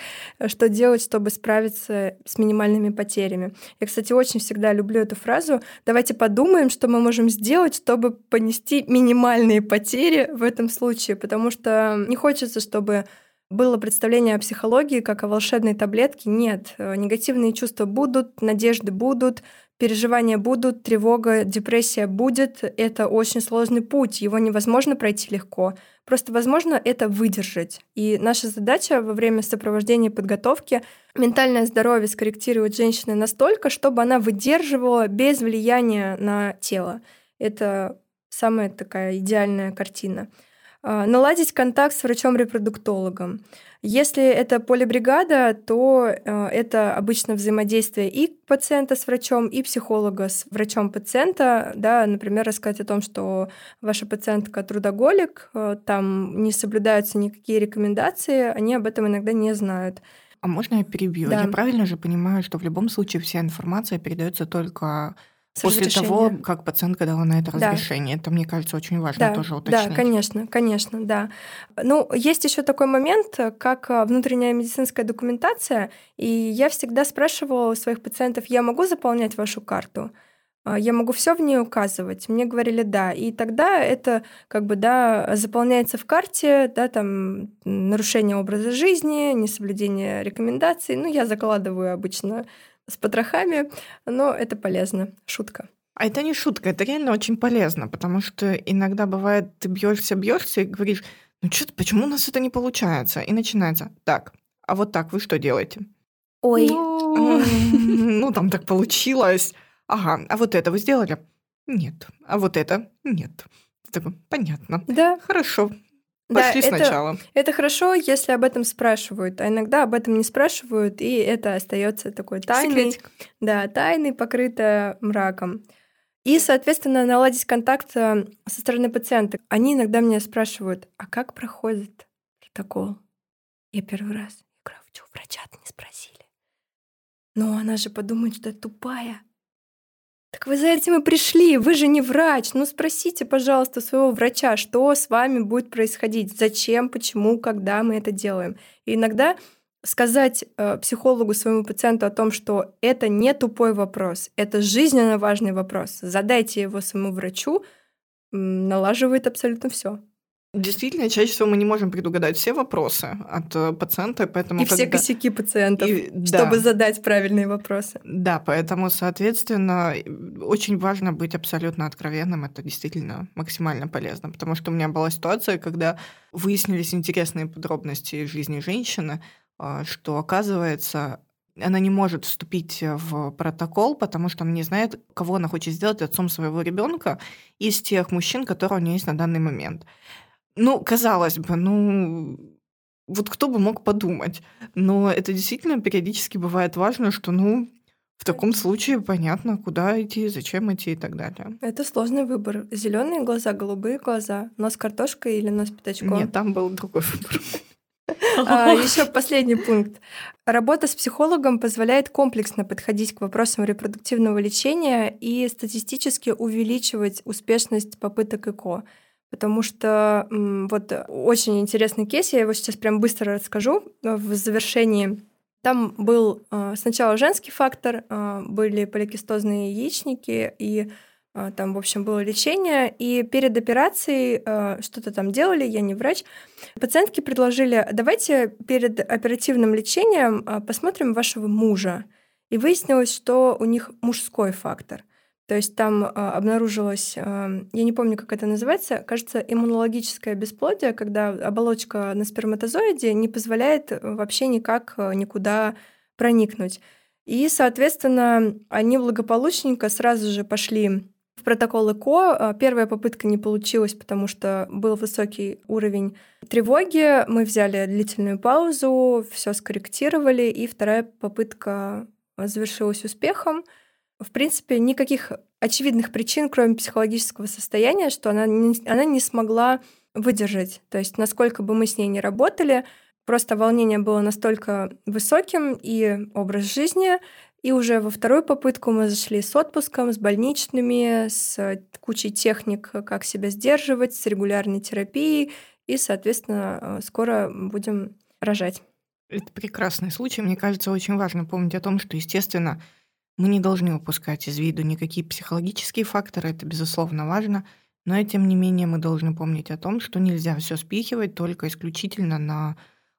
что делать, чтобы справиться с минимальными потерями. Я, кстати, очень всегда люблю эту фразу. Давайте подумаем, что мы можем сделать, чтобы понести минимальные потери в этом случае, потому что не хочется, чтобы было представление о психологии как о волшебной таблетке. Нет, э, негативные чувства будут, надежды будут, переживания будут, тревога, депрессия будет. Это очень сложный путь, его невозможно пройти легко. Просто возможно это выдержать. И наша задача во время сопровождения подготовки ментальное здоровье скорректировать женщины настолько, чтобы она выдерживала без влияния на тело. Это самая такая идеальная картина. А, наладить контакт с врачом-репродуктологом. Если это полибригада, то э, это обычно взаимодействие и пациента с врачом, и психолога с врачом пациента. Да, например, рассказать о том, что ваша пациентка трудоголик, э, там не соблюдаются никакие рекомендации, они об этом иногда не знают. А можно я перебью? Да. Я правильно же понимаю, что в любом случае вся информация передается только После того, как пациентка дала на это да. разрешение. Это, мне кажется, очень важно да, тоже уточнить. Да, конечно, конечно, да. Ну, есть еще такой момент, как а, внутренняя медицинская документация, и я всегда спрашивала у своих пациентов, я могу заполнять вашу карту? А, я могу все в ней указывать. Мне говорили да. И тогда это как бы да заполняется в карте, да, там нарушение образа жизни, несоблюдение рекомендаций. Ну, я закладываю обычно с потрохами, но это полезно. Шутка. А это не шутка, это реально очень полезно, потому что иногда бывает, ты бьешься, бьешься и говоришь, ну что, почему у нас это не получается? И начинается, так, а вот так вы что делаете? Ой. Ну, ну там так получилось. Ага, а вот это вы сделали? Нет. А вот это? Нет. такой, понятно. Да. Хорошо. Пошли да, сначала. Это, это хорошо, если об этом спрашивают, а иногда об этом не спрашивают, и это остается такой тайной. Секретик. Да, тайной, покрытой мраком. И, соответственно, наладить контакт э, со стороны пациента. Они иногда меня спрашивают, а как проходит протокол? Я первый раз. Я говорю, «А что, врача не спросили? Ну, она же подумает, что я тупая. Так вы за этим и пришли, вы же не врач. Ну спросите, пожалуйста, своего врача, что с вами будет происходить, зачем, почему, когда мы это делаем. И иногда сказать э, психологу, своему пациенту о том, что это не тупой вопрос, это жизненно важный вопрос. Задайте его своему врачу, налаживает абсолютно все. Действительно, чаще всего мы не можем предугадать все вопросы от э, пациента, поэтому... И когда... все косяки пациентов, И, чтобы да. задать правильные вопросы. Да, поэтому, соответственно, очень важно быть абсолютно откровенным, это действительно максимально полезно, потому что у меня была ситуация, когда выяснились интересные подробности жизни женщины, а, что, оказывается, она не может вступить в протокол, потому что она не знает, кого она хочет сделать отцом своего ребенка из тех мужчин, которые у нее есть на данный момент. Ну, казалось бы, ну, вот кто бы мог подумать. Но это действительно периодически бывает важно, что, ну, в таком случае понятно, куда идти, зачем идти и так далее. Это сложный выбор. Зеленые глаза, голубые глаза, нос картошкой или нос пятачком? Нет, там был другой выбор. А, еще последний пункт. Работа с психологом позволяет комплексно подходить к вопросам репродуктивного лечения и статистически увеличивать успешность попыток ЭКО. Потому что вот очень интересный кейс, я его сейчас прям быстро расскажу в завершении. Там был а, сначала женский фактор, были поликистозные яичники, и там, в общем, было лечение, и перед операцией что-то там делали, я не врач. Пациентки предложили, давайте перед оперативным лечением посмотрим вашего мужа. И выяснилось, что у них мужской фактор. То есть там а, обнаружилось, а, я не помню, как это называется, кажется, иммунологическое бесплодие, когда оболочка на сперматозоиде не позволяет вообще никак а, никуда проникнуть. И, соответственно, они благополучненько сразу же пошли в протокол ЭКО. Первая попытка не получилась, потому что был высокий уровень тревоги. Мы взяли длительную паузу, все скорректировали, и вторая попытка завершилась успехом в принципе, никаких очевидных причин, кроме психологического состояния, что она не, она не смогла выдержать. То есть, насколько бы мы с ней не работали, просто волнение было настолько высоким и образ жизни, и уже во вторую попытку мы зашли с отпуском, с больничными, с кучей техник, как себя сдерживать, с регулярной терапией, и, соответственно, скоро будем рожать. Это прекрасный случай. Мне кажется, очень важно помнить о том, что, естественно, мы не должны упускать из виду никакие психологические факторы, это, безусловно, важно, но, тем не менее, мы должны помнить о том, что нельзя все спихивать только исключительно на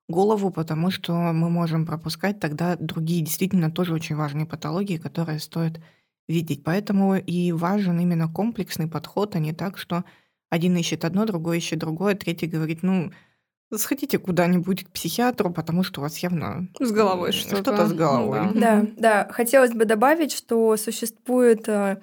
голову, потому что мы можем пропускать тогда другие действительно тоже очень важные патологии, которые стоит видеть. Поэтому и важен именно комплексный подход, а не так, что один ищет одно, другой ищет другое, третий говорит, ну, Сходите куда-нибудь к психиатру, потому что у вас явно с головой что-то. Что-то с головой. Ну, да. да, да. Хотелось бы добавить, что существует э,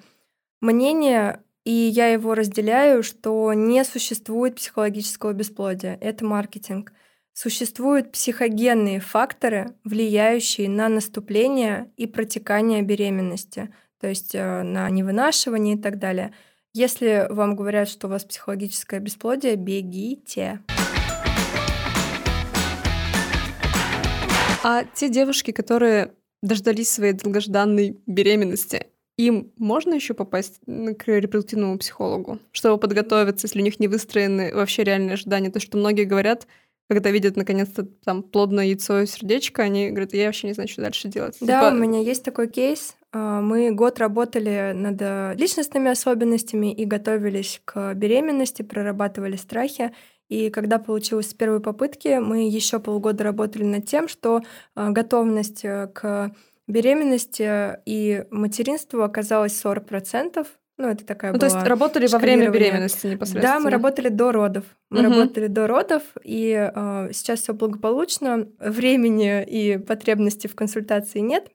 мнение, и я его разделяю, что не существует психологического бесплодия. Это маркетинг. Существуют психогенные факторы, влияющие на наступление и протекание беременности, то есть э, на невынашивание и так далее. Если вам говорят, что у вас психологическое бесплодие, бегите. А те девушки, которые дождались своей долгожданной беременности, им можно еще попасть к репродуктивному психологу, чтобы подготовиться, если у них не выстроены вообще реальные ожидания? То, что многие говорят, когда видят наконец-то там плодное яйцо и сердечко, они говорят, я вообще не знаю, что дальше делать. Да, типа... у меня есть такой кейс. А, мы год работали над э, личностными особенностями и готовились к беременности, прорабатывали страхи. И когда получилось с первой попытки, мы еще полгода работали над тем, что а, готовность э, к беременности и материнству оказалась 40%. Ну, это такая ну, была то есть работали во время беременности непосредственно? Да, мы работали до родов. Мы угу. работали до родов, и э, сейчас все благополучно. Времени и потребности в консультации нет.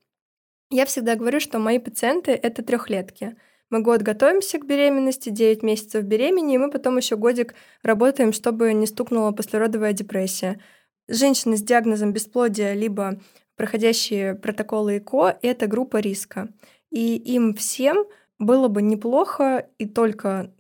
Я всегда говорю, что мои пациенты — это трехлетки. Мы год готовимся к беременности, 9 месяцев беременни, и мы потом еще годик работаем, чтобы не стукнула послеродовая депрессия. Женщины с диагнозом бесплодия либо проходящие протоколы ЭКО — это группа риска. И им всем было бы неплохо и только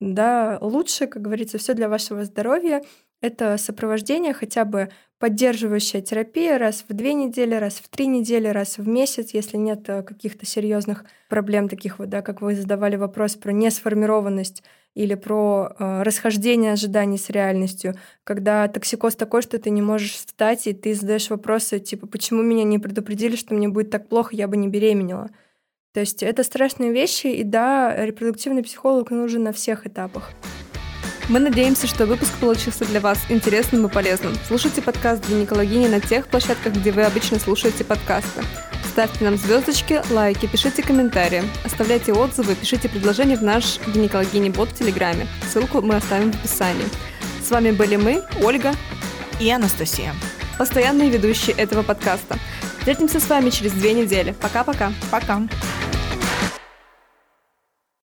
да, лучше, как говорится, все для вашего здоровья, это сопровождение, хотя бы поддерживающая терапия раз в две недели, раз в три недели, раз в месяц, если нет э, каких-то серьезных проблем таких вот, да, как вы задавали вопрос про несформированность или про э, расхождение ожиданий с реальностью, когда токсикоз такой, что ты не можешь встать, и ты задаешь вопросы типа, почему меня не предупредили, что мне будет так плохо, я бы не беременела. То есть это страшные вещи, и да, репродуктивный психолог нужен на всех этапах. Мы надеемся, что выпуск получился для вас интересным и полезным. Слушайте подкаст «Гинекологини» на тех площадках, где вы обычно слушаете подкасты. Ставьте нам звездочки, лайки, пишите комментарии, оставляйте отзывы, пишите предложения в наш гинекологини-бот в Телеграме. Ссылку мы оставим в описании. С вами были мы, Ольга и Анастасия. Постоянные ведущие этого подкаста. Встретимся с вами через две недели. Пока-пока. Пока. -пока. Пока.